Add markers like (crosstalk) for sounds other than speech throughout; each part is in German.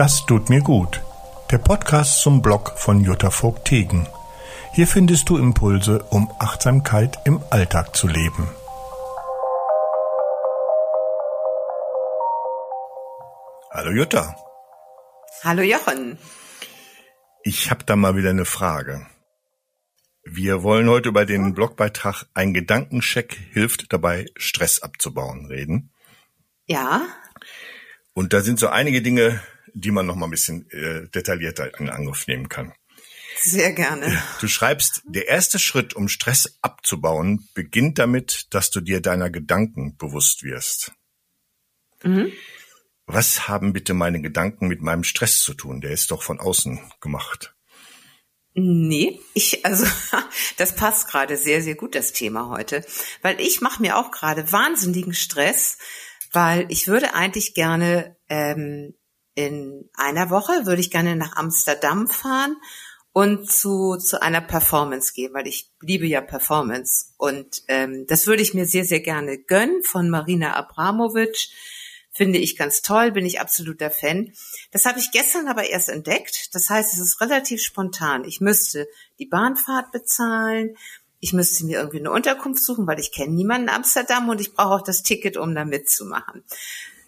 Das tut mir gut. Der Podcast zum Blog von Jutta Vogt-Tegen. Hier findest du Impulse, um Achtsamkeit im Alltag zu leben. Hallo Jutta. Hallo Jochen. Ich habe da mal wieder eine Frage. Wir wollen heute über den Blogbeitrag Ein Gedankencheck hilft dabei, Stress abzubauen reden. Ja. Und da sind so einige Dinge, die man noch mal ein bisschen äh, detaillierter in Angriff nehmen kann. Sehr gerne. Du schreibst, der erste Schritt, um Stress abzubauen, beginnt damit, dass du dir deiner Gedanken bewusst wirst. Mhm. Was haben bitte meine Gedanken mit meinem Stress zu tun? Der ist doch von außen gemacht. Nee, ich, also (laughs) das passt gerade sehr, sehr gut, das Thema heute. Weil ich mache mir auch gerade wahnsinnigen Stress, weil ich würde eigentlich gerne ähm, in einer Woche würde ich gerne nach Amsterdam fahren und zu, zu einer Performance gehen, weil ich liebe ja Performance. Und ähm, das würde ich mir sehr, sehr gerne gönnen von Marina Abramovic. Finde ich ganz toll, bin ich absoluter Fan. Das habe ich gestern aber erst entdeckt. Das heißt, es ist relativ spontan. Ich müsste die Bahnfahrt bezahlen. Ich müsste mir irgendwie eine Unterkunft suchen, weil ich kenne niemanden in Amsterdam und ich brauche auch das Ticket, um da mitzumachen.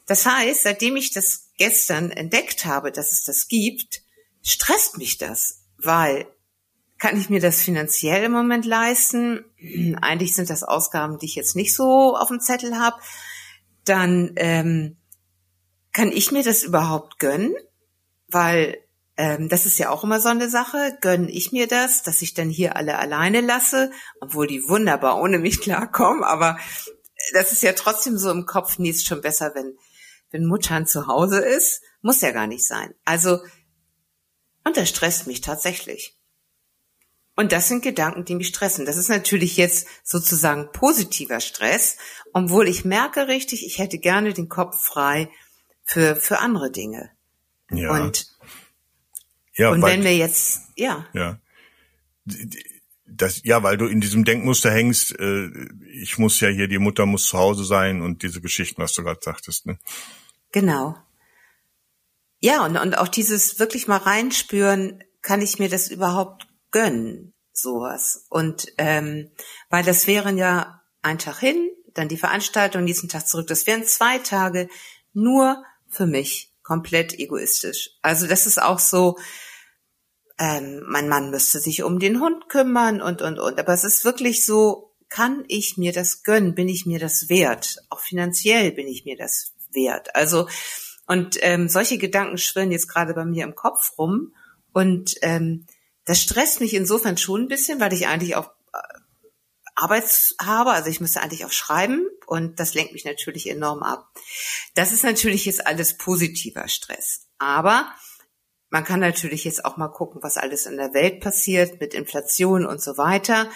Das heißt, seitdem ich das gestern entdeckt habe, dass es das gibt, stresst mich das, weil kann ich mir das finanziell im Moment leisten? (clears throat) Eigentlich sind das Ausgaben, die ich jetzt nicht so auf dem Zettel habe. Dann ähm, kann ich mir das überhaupt gönnen? Weil ähm, das ist ja auch immer so eine Sache. Gönne ich mir das, dass ich dann hier alle alleine lasse, obwohl die wunderbar ohne mich klarkommen. Aber das ist ja trotzdem so im Kopf, nee, ist schon besser, wenn wenn Muttern zu Hause ist, muss ja gar nicht sein. Also, und das stresst mich tatsächlich. Und das sind Gedanken, die mich stressen. Das ist natürlich jetzt sozusagen positiver Stress, obwohl ich merke richtig, ich hätte gerne den Kopf frei für, für andere Dinge. Ja. Und, ja, und weil, wenn wir jetzt, ja. Ja. Das, ja, weil du in diesem Denkmuster hängst, äh, ich muss ja hier, die Mutter muss zu Hause sein und diese Geschichten, was du gerade sagtest, ne? Genau. Ja, und, und auch dieses wirklich mal reinspüren, kann ich mir das überhaupt gönnen, sowas. Und ähm, weil das wären ja ein Tag hin, dann die Veranstaltung, nächsten Tag zurück. Das wären zwei Tage nur für mich, komplett egoistisch. Also das ist auch so, ähm, mein Mann müsste sich um den Hund kümmern und, und, und. Aber es ist wirklich so, kann ich mir das gönnen? Bin ich mir das wert? Auch finanziell bin ich mir das wert. Also und ähm, solche Gedanken schwirren jetzt gerade bei mir im Kopf rum. Und ähm, das stresst mich insofern schon ein bisschen, weil ich eigentlich auch äh, Arbeit habe, also ich müsste eigentlich auch schreiben. Und das lenkt mich natürlich enorm ab. Das ist natürlich jetzt alles positiver Stress, aber man kann natürlich jetzt auch mal gucken, was alles in der Welt passiert mit Inflation und so weiter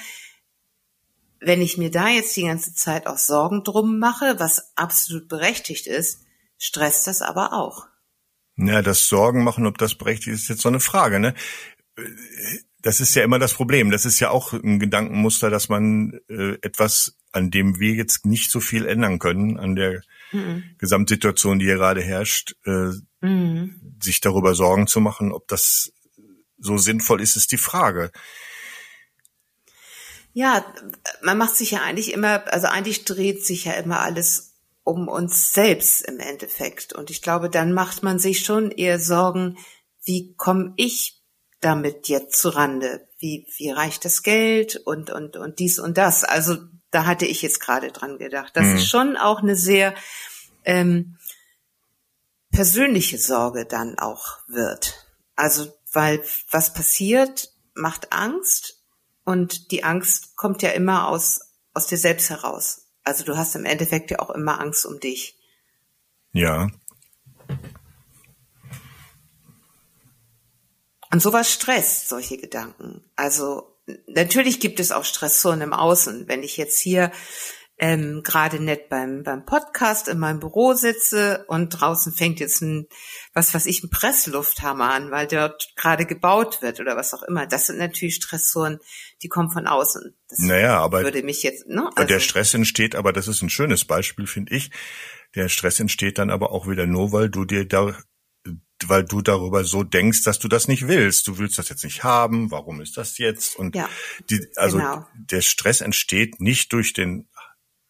wenn ich mir da jetzt die ganze Zeit auch Sorgen drum mache, was absolut berechtigt ist, stresst das aber auch. Ja, das Sorgen machen, ob das berechtigt ist, ist jetzt so eine Frage, ne? Das ist ja immer das Problem. Das ist ja auch ein Gedankenmuster, dass man äh, etwas, an dem wir jetzt nicht so viel ändern können, an der mhm. Gesamtsituation, die hier gerade herrscht, äh, mhm. sich darüber Sorgen zu machen, ob das so sinnvoll ist, ist die Frage. Ja, man macht sich ja eigentlich immer, also eigentlich dreht sich ja immer alles um uns selbst im Endeffekt. Und ich glaube, dann macht man sich schon eher Sorgen, wie komme ich damit jetzt zu Rande? Wie, wie reicht das Geld und, und, und dies und das? Also da hatte ich jetzt gerade dran gedacht. Das mhm. ist schon auch eine sehr ähm, persönliche Sorge dann auch wird. Also, weil was passiert, macht Angst und die Angst kommt ja immer aus, aus dir selbst heraus. Also du hast im Endeffekt ja auch immer Angst um dich. Ja. Und sowas stresst solche Gedanken. Also natürlich gibt es auch Stressoren im Außen. Wenn ich jetzt hier ähm, gerade nett beim, beim Podcast in meinem Büro sitze und draußen fängt jetzt ein, was weiß ich, ein Presslufthammer an, weil dort gerade gebaut wird oder was auch immer. Das sind natürlich Stressoren, die kommen von außen. Das naja, aber würde mich jetzt, ne? Also, der Stress entsteht, aber das ist ein schönes Beispiel, finde ich. Der Stress entsteht dann aber auch wieder nur, weil du dir da weil du darüber so denkst, dass du das nicht willst. Du willst das jetzt nicht haben. Warum ist das jetzt? Und ja, die, also genau. der Stress entsteht nicht durch den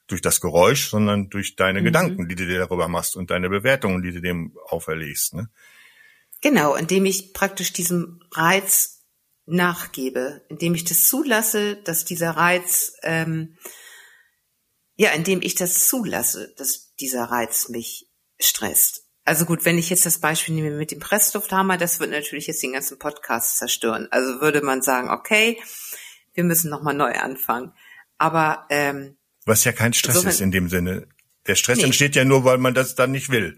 durch das Geräusch, sondern durch deine mhm. Gedanken, die du dir darüber machst und deine Bewertungen, die du dem auferlegst. Ne? Genau, indem ich praktisch diesem Reiz nachgebe, indem ich das zulasse, dass dieser Reiz, ähm, ja, indem ich das zulasse, dass dieser Reiz mich stresst. Also gut, wenn ich jetzt das Beispiel nehme mit dem Presslufthammer, das wird natürlich jetzt den ganzen Podcast zerstören. Also würde man sagen, okay, wir müssen nochmal neu anfangen. Aber ähm, was ja kein Stress so, ist in dem Sinne. Der Stress nee. entsteht ja nur, weil man das dann nicht will.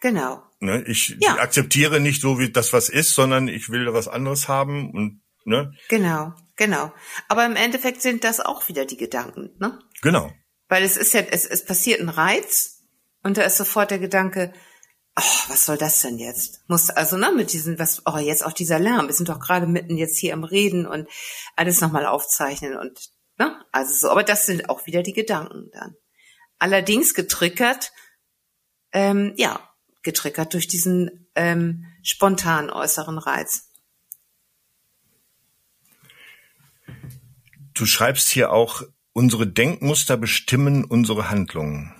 Genau. Ne, ich ja. akzeptiere nicht so wie das was ist, sondern ich will was anderes haben und ne. Genau, genau. Aber im Endeffekt sind das auch wieder die Gedanken, ne? Genau. Weil es ist ja, es, es passiert ein Reiz und da ist sofort der Gedanke, oh, was soll das denn jetzt? Muss also ne mit diesen was oh jetzt auch dieser Lärm, wir sind doch gerade mitten jetzt hier am Reden und alles nochmal aufzeichnen und ne also so, aber das sind auch wieder die Gedanken dann. Allerdings getriggert, ähm, ja getriggert durch diesen ähm, spontanen äußeren Reiz. Du schreibst hier auch, unsere Denkmuster bestimmen unsere Handlungen.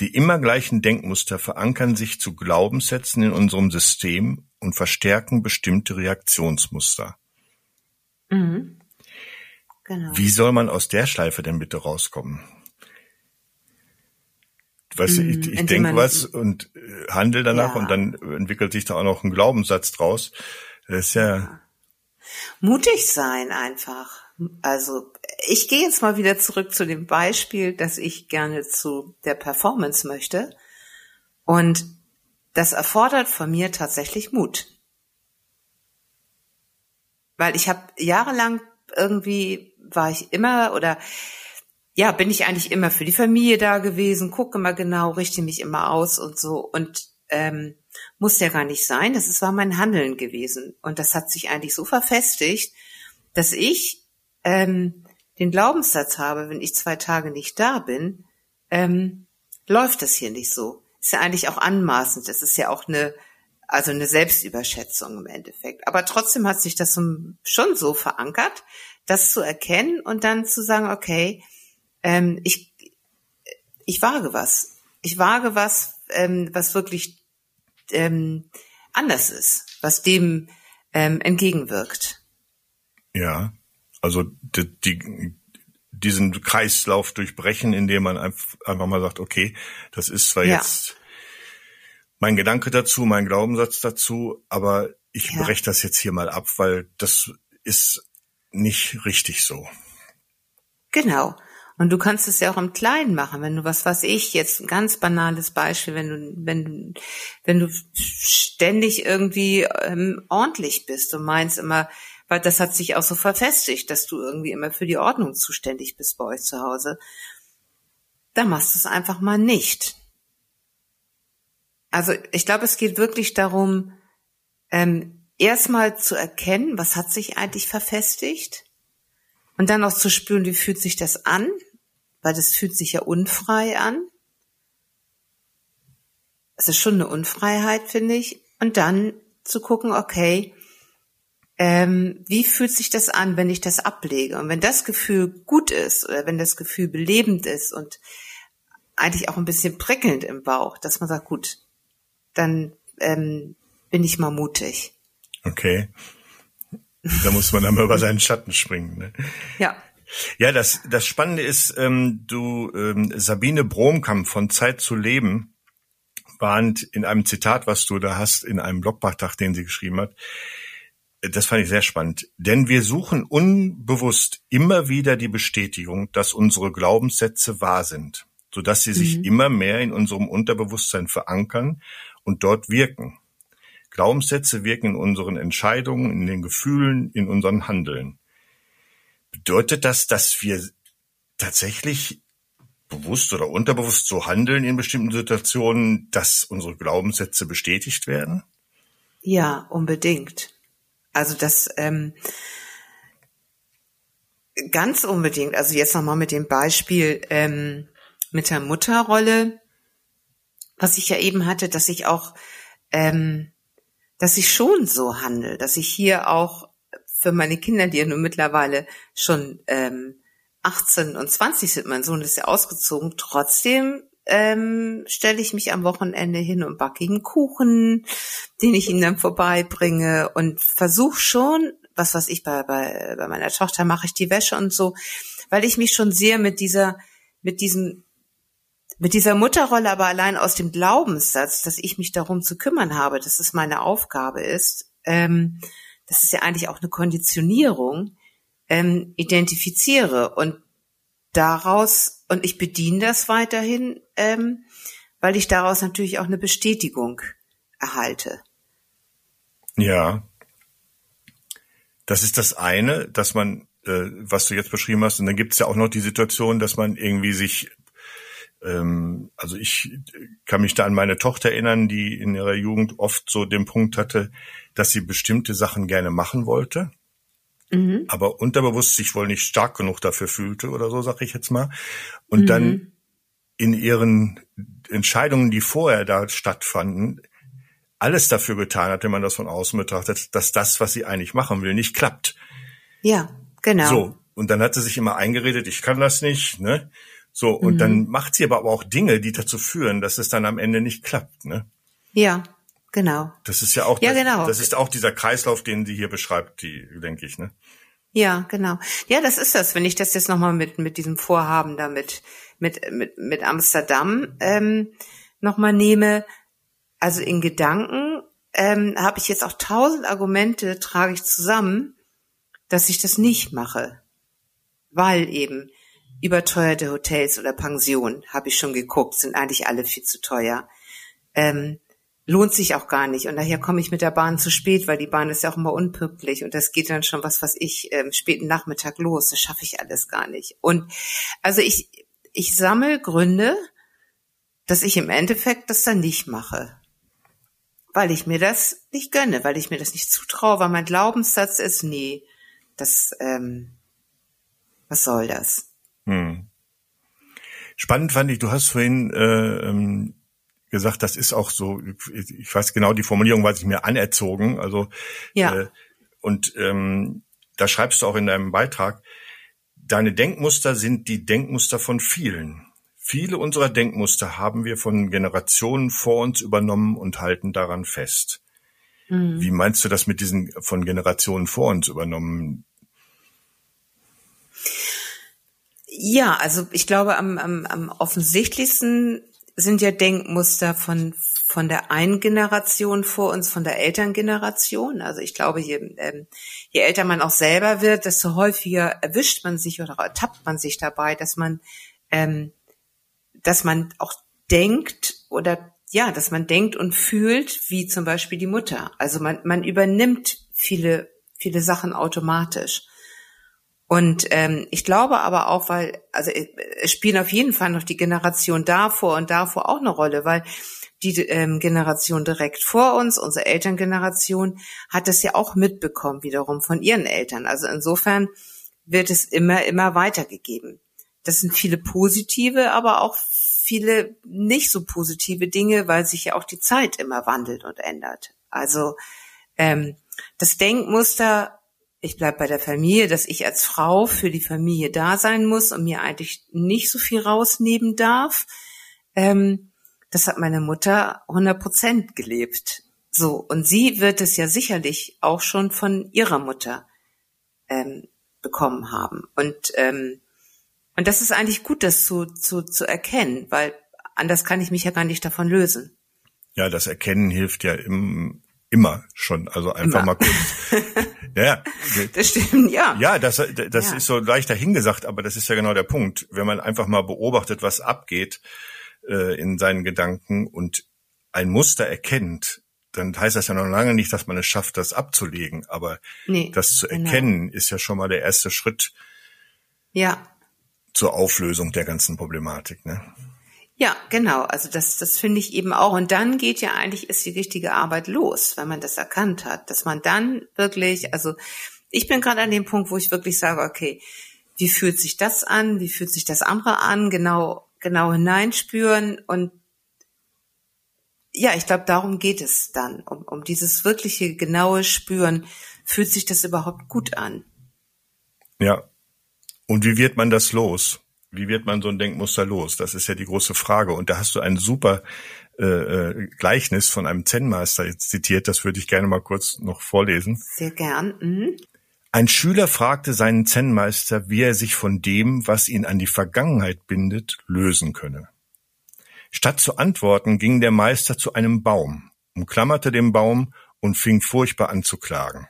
Die immer gleichen Denkmuster verankern sich zu Glaubenssätzen in unserem System und verstärken bestimmte Reaktionsmuster. Mhm. Genau. Wie soll man aus der Schleife denn bitte rauskommen? Weißt du, ich, mhm. ich denke was und äh, handle danach ja. und dann entwickelt sich da auch noch ein Glaubenssatz draus. Das ist ja, ja. mutig sein einfach. Also ich gehe jetzt mal wieder zurück zu dem Beispiel, dass ich gerne zu der Performance möchte. Und das erfordert von mir tatsächlich Mut. Weil ich habe jahrelang irgendwie war ich immer oder ja, bin ich eigentlich immer für die Familie da gewesen, gucke immer genau, richte mich immer aus und so. Und ähm, muss ja gar nicht sein. Das ist, war mein Handeln gewesen. Und das hat sich eigentlich so verfestigt, dass ich ähm, den Glaubenssatz habe, wenn ich zwei Tage nicht da bin, ähm, läuft das hier nicht so. Ist ja eigentlich auch anmaßend. Das ist ja auch eine, also eine Selbstüberschätzung im Endeffekt. Aber trotzdem hat sich das schon so verankert, das zu erkennen und dann zu sagen, okay, ähm, ich, ich wage was. Ich wage was, ähm, was wirklich ähm, anders ist, was dem ähm, entgegenwirkt. Ja. Also die, die, diesen Kreislauf durchbrechen, indem man einfach mal sagt, okay, das ist zwar ja. jetzt mein Gedanke dazu, mein Glaubenssatz dazu, aber ich ja. breche das jetzt hier mal ab, weil das ist nicht richtig so. Genau. Und du kannst es ja auch im Kleinen machen, wenn du was was ich jetzt ein ganz banales Beispiel, wenn du wenn du wenn du ständig irgendwie ähm, ordentlich bist und meinst immer, weil das hat sich auch so verfestigt, dass du irgendwie immer für die Ordnung zuständig bist bei euch zu Hause. Da machst du es einfach mal nicht. Also ich glaube, es geht wirklich darum, ähm, erstmal zu erkennen, was hat sich eigentlich verfestigt und dann auch zu spüren, wie fühlt sich das an, weil das fühlt sich ja unfrei an. Es ist schon eine Unfreiheit, finde ich. Und dann zu gucken, okay, ähm, wie fühlt sich das an, wenn ich das ablege? Und wenn das Gefühl gut ist oder wenn das Gefühl belebend ist und eigentlich auch ein bisschen prickelnd im Bauch, dass man sagt, gut, dann ähm, bin ich mal mutig. Okay. Da muss man dann mal über seinen Schatten springen. Ne? Ja. Ja, das, das Spannende ist, ähm, du, ähm, Sabine Bromkamp von Zeit zu leben, warnt in einem Zitat, was du da hast, in einem Blogbeitrag, den sie geschrieben hat, das fand ich sehr spannend. Denn wir suchen unbewusst immer wieder die Bestätigung, dass unsere Glaubenssätze wahr sind, sodass sie sich mhm. immer mehr in unserem Unterbewusstsein verankern und dort wirken. Glaubenssätze wirken in unseren Entscheidungen, in den Gefühlen, in unseren Handeln. Bedeutet das, dass wir tatsächlich bewusst oder unterbewusst so handeln in bestimmten Situationen, dass unsere Glaubenssätze bestätigt werden? Ja, unbedingt. Also das ähm, ganz unbedingt. Also jetzt nochmal mit dem Beispiel ähm, mit der Mutterrolle, was ich ja eben hatte, dass ich auch ähm, dass ich schon so handle, dass ich hier auch für meine Kinder, die ja nun mittlerweile schon ähm, 18 und 20 sind, mein Sohn ist ja ausgezogen, trotzdem ähm, stelle ich mich am Wochenende hin und backe ihm Kuchen, den ich ihm dann vorbeibringe und versuche schon, was was ich bei, bei, bei meiner Tochter mache ich die Wäsche und so, weil ich mich schon sehr mit dieser, mit diesem mit dieser Mutterrolle aber allein aus dem Glaubenssatz, dass ich mich darum zu kümmern habe, dass es meine Aufgabe ist, ähm, das ist ja eigentlich auch eine Konditionierung, ähm, identifiziere und daraus, und ich bediene das weiterhin, ähm, weil ich daraus natürlich auch eine Bestätigung erhalte. Ja. Das ist das eine, dass man, äh, was du jetzt beschrieben hast, und dann gibt es ja auch noch die Situation, dass man irgendwie sich also ich kann mich da an meine Tochter erinnern, die in ihrer Jugend oft so den Punkt hatte, dass sie bestimmte Sachen gerne machen wollte, mhm. aber unterbewusst sich wohl nicht stark genug dafür fühlte oder so, sag ich jetzt mal. Und mhm. dann in ihren Entscheidungen, die vorher da stattfanden, alles dafür getan hat, wenn man das von außen betrachtet, dass das, was sie eigentlich machen will, nicht klappt. Ja, genau. So. Und dann hat sie sich immer eingeredet, ich kann das nicht, ne? So, und mhm. dann macht sie aber auch Dinge, die dazu führen, dass es dann am Ende nicht klappt, ne? Ja, genau. Das ist ja auch, ja, das, genau. das ist auch dieser Kreislauf, den sie hier beschreibt, die, denke ich, ne? Ja, genau. Ja, das ist das, wenn ich das jetzt nochmal mit, mit diesem Vorhaben da mit, mit, mit, mit Amsterdam ähm, nochmal nehme. Also in Gedanken ähm, habe ich jetzt auch tausend Argumente, trage ich zusammen, dass ich das nicht mache. Weil eben überteuerte Hotels oder Pensionen, habe ich schon geguckt, sind eigentlich alle viel zu teuer. Ähm, lohnt sich auch gar nicht. Und daher komme ich mit der Bahn zu spät, weil die Bahn ist ja auch immer unpünktlich und das geht dann schon was, was ich ähm, späten Nachmittag los. Das schaffe ich alles gar nicht. Und also ich, ich sammle Gründe, dass ich im Endeffekt das dann nicht mache. Weil ich mir das nicht gönne, weil ich mir das nicht zutraue, weil mein Glaubenssatz ist, nee, das, ähm, was soll das? Hm. Spannend fand ich, du hast vorhin äh, ähm, gesagt, das ist auch so, ich weiß genau die Formulierung, weiß ich mir anerzogen. Also ja. Äh, und ähm, da schreibst du auch in deinem Beitrag, deine Denkmuster sind die Denkmuster von vielen. Viele unserer Denkmuster haben wir von Generationen vor uns übernommen und halten daran fest. Mhm. Wie meinst du das mit diesen von Generationen vor uns übernommen? Ja, also ich glaube, am, am, am offensichtlichsten sind ja Denkmuster von von der einen Generation vor uns, von der Elterngeneration. Also ich glaube, je, ähm, je älter man auch selber wird, desto häufiger erwischt man sich oder ertappt man sich dabei, dass man, ähm, dass man auch denkt oder ja, dass man denkt und fühlt, wie zum Beispiel die Mutter. Also man, man übernimmt viele, viele Sachen automatisch. Und ähm, ich glaube aber auch, weil, also äh, es spielen auf jeden Fall noch die Generation davor und davor auch eine Rolle, weil die ähm, Generation direkt vor uns, unsere Elterngeneration, hat das ja auch mitbekommen wiederum von ihren Eltern. Also insofern wird es immer, immer weitergegeben. Das sind viele positive, aber auch viele nicht so positive Dinge, weil sich ja auch die Zeit immer wandelt und ändert. Also ähm, das Denkmuster ich bleib bei der Familie, dass ich als Frau für die Familie da sein muss und mir eigentlich nicht so viel rausnehmen darf. Ähm, das hat meine Mutter 100 Prozent gelebt. So. Und sie wird es ja sicherlich auch schon von ihrer Mutter ähm, bekommen haben. Und, ähm, und das ist eigentlich gut, das zu, zu, zu erkennen, weil anders kann ich mich ja gar nicht davon lösen. Ja, das Erkennen hilft ja im, immer schon. Also einfach immer. mal kurz. (laughs) ja, (laughs) das stimmt, ja. Ja, das, das ja. ist so leicht dahingesagt, aber das ist ja genau der Punkt. Wenn man einfach mal beobachtet, was abgeht äh, in seinen Gedanken und ein Muster erkennt, dann heißt das ja noch lange nicht, dass man es schafft, das abzulegen. Aber nee, das zu genau. erkennen, genau. ist ja schon mal der erste Schritt. Ja. Zur Auflösung der ganzen Problematik, ne? Ja, genau. Also das, das finde ich eben auch. Und dann geht ja eigentlich ist die richtige Arbeit los, wenn man das erkannt hat, dass man dann wirklich, also ich bin gerade an dem Punkt, wo ich wirklich sage, okay, wie fühlt sich das an? Wie fühlt sich das andere an? Genau, genau hineinspüren und ja, ich glaube, darum geht es dann, um, um dieses wirkliche genaue Spüren. Fühlt sich das überhaupt gut an? Ja. Und wie wird man das los? Wie wird man so ein Denkmuster los? Das ist ja die große Frage. Und da hast du ein super äh, äh, Gleichnis von einem Zen-Meister jetzt zitiert. Das würde ich gerne mal kurz noch vorlesen. Sehr gern. Mhm. Ein Schüler fragte seinen Zen-Meister, wie er sich von dem, was ihn an die Vergangenheit bindet, lösen könne. Statt zu antworten, ging der Meister zu einem Baum, umklammerte den Baum und fing furchtbar an zu klagen.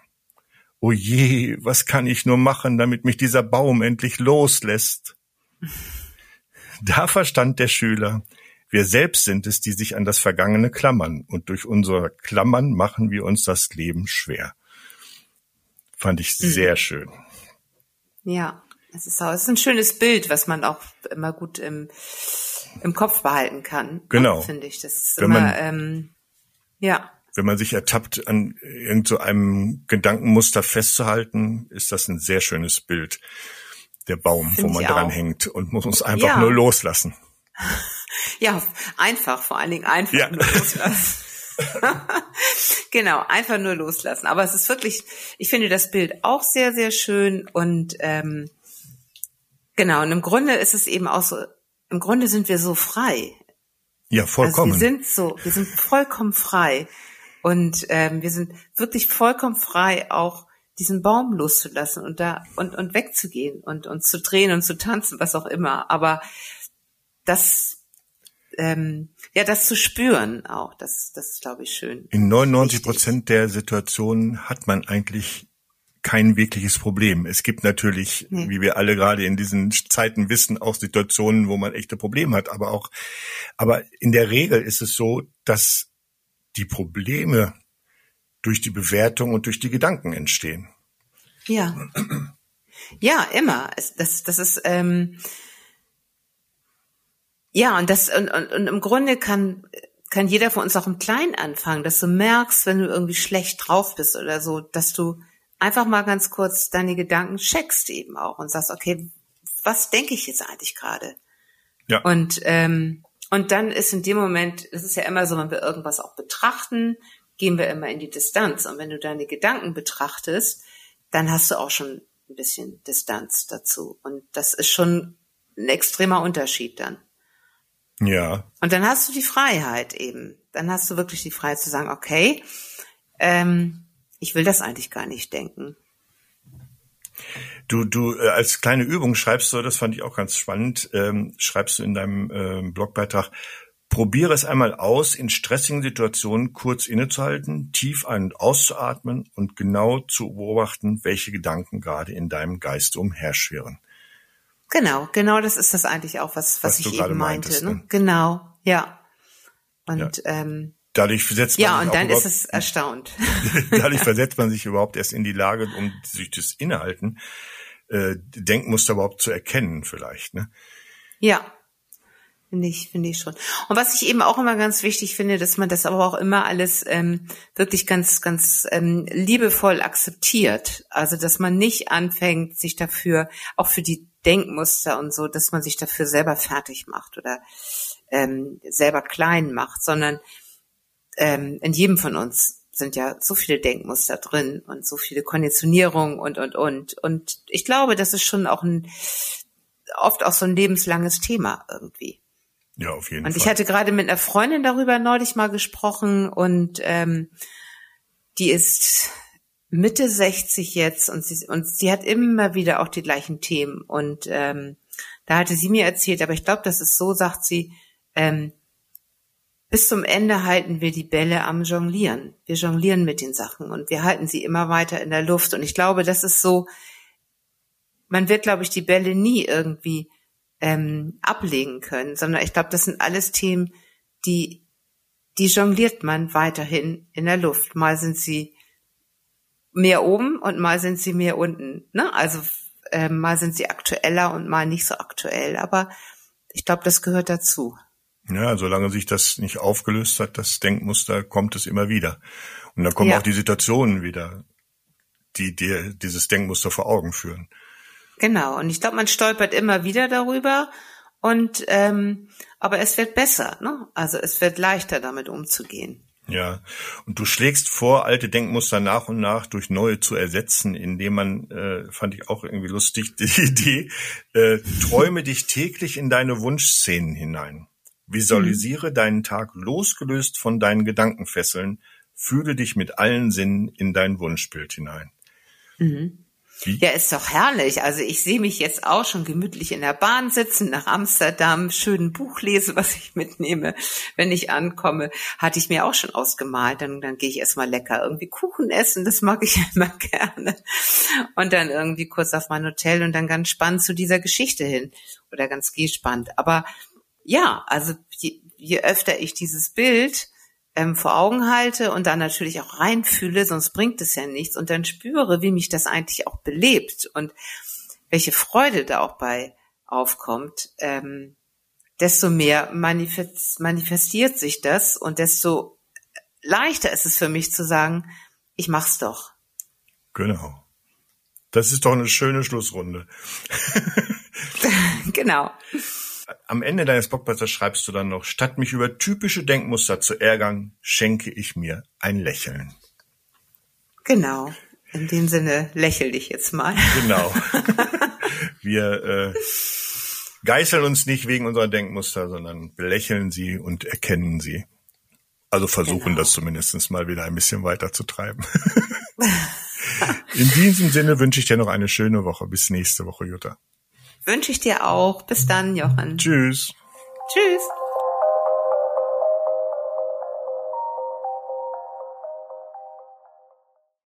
O je, was kann ich nur machen, damit mich dieser Baum endlich loslässt? (laughs) Da verstand der Schüler, wir selbst sind es, die sich an das Vergangene klammern, und durch unser Klammern machen wir uns das Leben schwer. Fand ich mhm. sehr schön. Ja, es ist, auch, es ist ein schönes Bild, was man auch immer gut im, im Kopf behalten kann. Ne, genau. Finde ich. Das ist Wenn immer, man, ähm, ja. Wenn man sich ertappt, an irgend so Gedankenmuster festzuhalten, ist das ein sehr schönes Bild. Der Baum, Find wo man dran hängt und muss uns einfach ja. nur loslassen. (laughs) Ja, einfach, vor allen Dingen einfach ja. nur loslassen. (laughs) genau, einfach nur loslassen. Aber es ist wirklich, ich finde das Bild auch sehr, sehr schön und ähm, genau, und im Grunde ist es eben auch so, im Grunde sind wir so frei. Ja, vollkommen. Also wir sind so, wir sind vollkommen frei. Und ähm, wir sind wirklich vollkommen frei, auch diesen Baum loszulassen und da und, und wegzugehen und uns zu drehen und zu tanzen, was auch immer. Aber das ähm, ja, das zu spüren auch, das, das ist, glaube ich, schön. In 99 Prozent der Situationen hat man eigentlich kein wirkliches Problem. Es gibt natürlich, nee. wie wir alle gerade in diesen Zeiten wissen, auch Situationen, wo man echte Probleme hat, aber auch, aber in der Regel ist es so, dass die Probleme durch die Bewertung und durch die Gedanken entstehen. Ja. Ja, immer. Das, das ist, ähm, ja, und das, und, und, und im Grunde kann, kann jeder von uns auch im Kleinen anfangen, dass du merkst, wenn du irgendwie schlecht drauf bist oder so, dass du einfach mal ganz kurz deine Gedanken checkst eben auch und sagst, okay, was denke ich jetzt eigentlich gerade? Ja. Und, ähm, und dann ist in dem Moment, es ist ja immer so, wenn wir irgendwas auch betrachten, gehen wir immer in die Distanz. Und wenn du deine Gedanken betrachtest, dann hast du auch schon ein bisschen Distanz dazu. Und das ist schon ein extremer Unterschied dann. Ja. Und dann hast du die Freiheit eben. Dann hast du wirklich die Freiheit zu sagen, okay, ähm, ich will das eigentlich gar nicht denken. Du, du äh, als kleine Übung schreibst du, das fand ich auch ganz spannend, ähm, schreibst du in deinem äh, Blogbeitrag, probiere es einmal aus, in stressigen Situationen kurz innezuhalten, tief ein- und auszuatmen und genau zu beobachten, welche Gedanken gerade in deinem Geist umherschwirren. Genau, genau, das ist das eigentlich auch, was, was, was ich eben meinte. Meintest, ne? ne? Genau, ja. Und ja. ähm, dadurch versetzt man ja, sich und dann ist es erstaunt. (laughs) dadurch versetzt man sich (laughs) überhaupt erst in die Lage, um sich das Innehalten, äh, Denkmuster überhaupt zu erkennen, vielleicht. Ne? Ja, Finde ich, finde ich schon. Und was ich eben auch immer ganz wichtig finde, dass man das aber auch immer alles ähm, wirklich ganz, ganz ähm, liebevoll akzeptiert. Also dass man nicht anfängt, sich dafür, auch für die Denkmuster und so, dass man sich dafür selber fertig macht oder ähm, selber klein macht, sondern ähm, in jedem von uns sind ja so viele Denkmuster drin und so viele Konditionierungen und und und. Und ich glaube, das ist schon auch ein oft auch so ein lebenslanges Thema irgendwie. Ja, auf jeden und Fall. ich hatte gerade mit einer Freundin darüber neulich mal gesprochen und ähm, die ist Mitte 60 jetzt und sie, und sie hat immer wieder auch die gleichen Themen. Und ähm, da hatte sie mir erzählt, aber ich glaube, das ist so, sagt sie, ähm, bis zum Ende halten wir die Bälle am Jonglieren. Wir jonglieren mit den Sachen und wir halten sie immer weiter in der Luft. Und ich glaube, das ist so, man wird, glaube ich, die Bälle nie irgendwie ähm, ablegen können, sondern ich glaube, das sind alles Themen, die, die jongliert man weiterhin in der Luft. Mal sind sie mehr oben und mal sind sie mehr unten. Ne? Also äh, mal sind sie aktueller und mal nicht so aktuell. Aber ich glaube, das gehört dazu. Ja, solange sich das nicht aufgelöst hat, das Denkmuster, kommt es immer wieder. Und dann kommen ja. auch die Situationen wieder, die dir dieses Denkmuster vor Augen führen. Genau. Und ich glaube, man stolpert immer wieder darüber. Und ähm, aber es wird besser, ne? Also es wird leichter, damit umzugehen. Ja, und du schlägst vor, alte Denkmuster nach und nach durch neue zu ersetzen, indem man, äh, fand ich auch irgendwie lustig, (laughs) die Idee, äh, träume dich täglich in deine Wunschszenen hinein. Visualisiere mhm. deinen Tag losgelöst von deinen Gedankenfesseln, fühle dich mit allen Sinnen in dein Wunschbild hinein. Mhm. Ja, ist doch herrlich. Also ich sehe mich jetzt auch schon gemütlich in der Bahn sitzen, nach Amsterdam, schön Buch lese, was ich mitnehme, wenn ich ankomme. Hatte ich mir auch schon ausgemalt. Dann, dann gehe ich erstmal lecker irgendwie Kuchen essen, das mag ich (laughs) immer gerne. Und dann irgendwie kurz auf mein Hotel und dann ganz spannend zu dieser Geschichte hin. Oder ganz gespannt. Aber ja, also je, je öfter ich dieses Bild ähm, vor Augen halte und dann natürlich auch reinfühle, sonst bringt es ja nichts und dann spüre, wie mich das eigentlich auch belebt und welche Freude da auch bei aufkommt, ähm, desto mehr manifest, manifestiert sich das und desto leichter ist es für mich zu sagen, ich mach's doch. Genau. Das ist doch eine schöne Schlussrunde. (laughs) genau am Ende deines Blogblattes schreibst du dann noch, statt mich über typische Denkmuster zu ärgern, schenke ich mir ein Lächeln. Genau. In dem Sinne lächel dich jetzt mal. Genau. (laughs) Wir äh, geißeln uns nicht wegen unserer Denkmuster, sondern belächeln sie und erkennen sie. Also versuchen genau. das zumindest mal wieder ein bisschen weiter zu treiben. (laughs) In diesem Sinne wünsche ich dir noch eine schöne Woche. Bis nächste Woche, Jutta. Wünsche ich dir auch. Bis dann, Jochen. Tschüss. Tschüss.